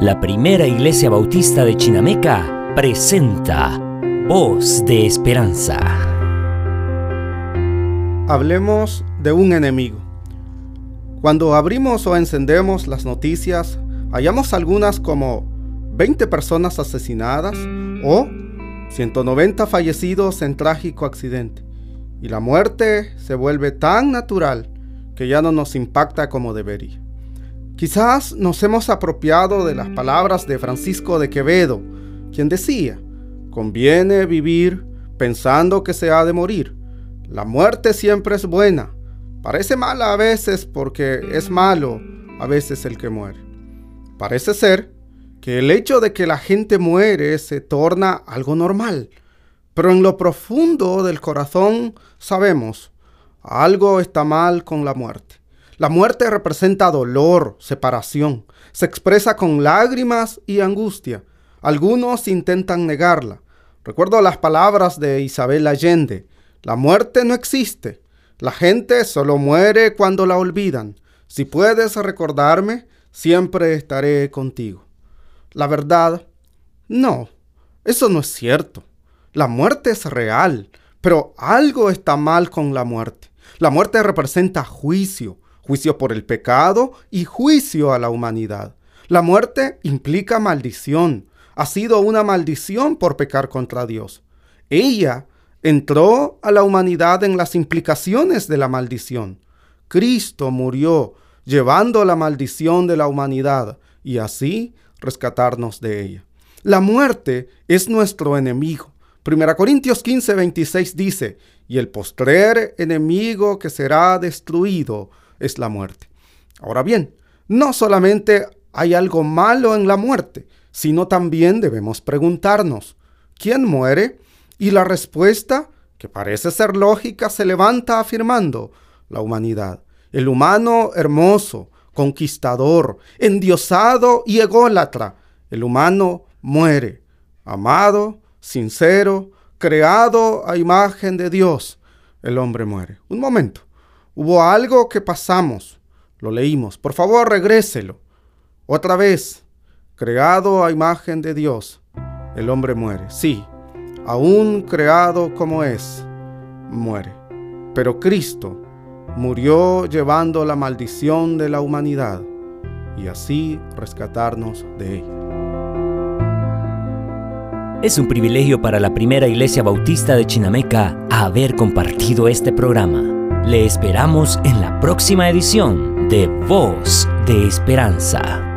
La primera iglesia bautista de Chinameca presenta Voz de Esperanza. Hablemos de un enemigo. Cuando abrimos o encendemos las noticias, hallamos algunas como 20 personas asesinadas o 190 fallecidos en trágico accidente. Y la muerte se vuelve tan natural que ya no nos impacta como debería. Quizás nos hemos apropiado de las palabras de Francisco de Quevedo, quien decía, conviene vivir pensando que se ha de morir. La muerte siempre es buena. Parece mala a veces porque es malo a veces el que muere. Parece ser que el hecho de que la gente muere se torna algo normal, pero en lo profundo del corazón sabemos, algo está mal con la muerte. La muerte representa dolor, separación. Se expresa con lágrimas y angustia. Algunos intentan negarla. Recuerdo las palabras de Isabel Allende. La muerte no existe. La gente solo muere cuando la olvidan. Si puedes recordarme, siempre estaré contigo. La verdad, no, eso no es cierto. La muerte es real, pero algo está mal con la muerte. La muerte representa juicio, juicio por el pecado y juicio a la humanidad. La muerte implica maldición. Ha sido una maldición por pecar contra Dios. Ella entró a la humanidad en las implicaciones de la maldición. Cristo murió llevando la maldición de la humanidad y así rescatarnos de ella. La muerte es nuestro enemigo. 1 Corintios 15, 26 dice, y el postrer enemigo que será destruido es la muerte. Ahora bien, no solamente hay algo malo en la muerte, sino también debemos preguntarnos, ¿quién muere? Y la respuesta, que parece ser lógica, se levanta afirmando la humanidad. El humano hermoso, conquistador, endiosado y ególatra. El humano muere, amado, sincero, creado a imagen de Dios. El hombre muere. Un momento. Hubo algo que pasamos. Lo leímos. Por favor, regréselo. Otra vez. Creado a imagen de Dios. El hombre muere. Sí, aún creado como es, muere. Pero Cristo murió llevando la maldición de la humanidad y así rescatarnos de ella. Es un privilegio para la primera iglesia bautista de Chinameca haber compartido este programa. Le esperamos en la próxima edición de Voz de Esperanza.